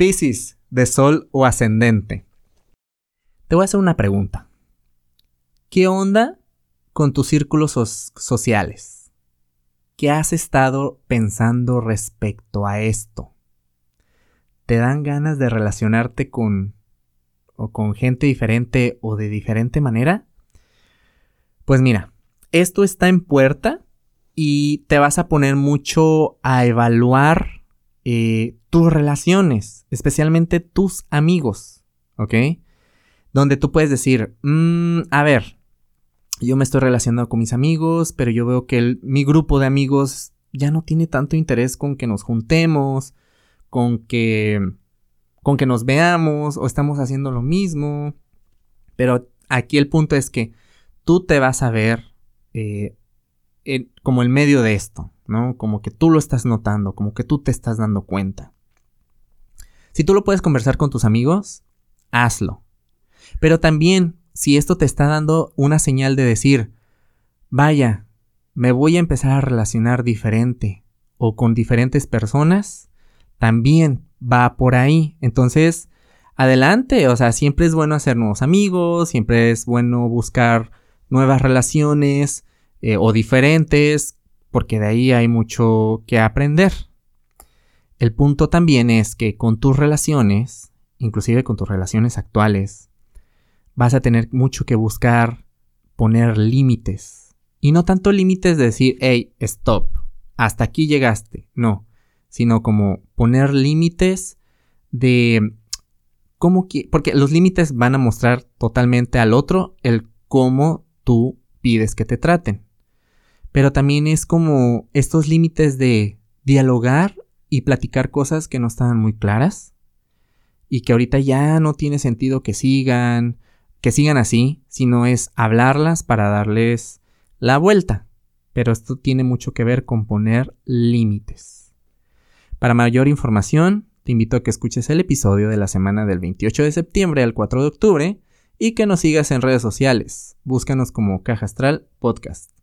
Piscis, de Sol o ascendente. Te voy a hacer una pregunta. ¿Qué onda con tus círculos sociales? ¿Qué has estado pensando respecto a esto? ¿Te dan ganas de relacionarte con o con gente diferente o de diferente manera? Pues mira, esto está en puerta y te vas a poner mucho a evaluar eh, tus relaciones, especialmente tus amigos, ¿ok? Donde tú puedes decir, mm, a ver, yo me estoy relacionando con mis amigos, pero yo veo que mi grupo de amigos ya no tiene tanto interés con que nos juntemos, con que, con que nos veamos o estamos haciendo lo mismo. Pero aquí el punto es que tú te vas a ver eh, como el medio de esto, ¿no? Como que tú lo estás notando, como que tú te estás dando cuenta. Si tú lo puedes conversar con tus amigos, hazlo. Pero también, si esto te está dando una señal de decir, vaya, me voy a empezar a relacionar diferente o con diferentes personas, también va por ahí. Entonces, adelante, o sea, siempre es bueno hacer nuevos amigos, siempre es bueno buscar nuevas relaciones eh, o diferentes, porque de ahí hay mucho que aprender. El punto también es que con tus relaciones, inclusive con tus relaciones actuales, vas a tener mucho que buscar poner límites. Y no tanto límites de decir, hey, stop, hasta aquí llegaste. No, sino como poner límites de cómo que, porque los límites van a mostrar totalmente al otro el cómo tú pides que te traten. Pero también es como estos límites de dialogar y platicar cosas que no estaban muy claras y que ahorita ya no tiene sentido que sigan, que sigan así, sino es hablarlas para darles la vuelta. Pero esto tiene mucho que ver con poner límites. Para mayor información, te invito a que escuches el episodio de la semana del 28 de septiembre al 4 de octubre y que nos sigas en redes sociales. Búscanos como Caja Astral Podcast.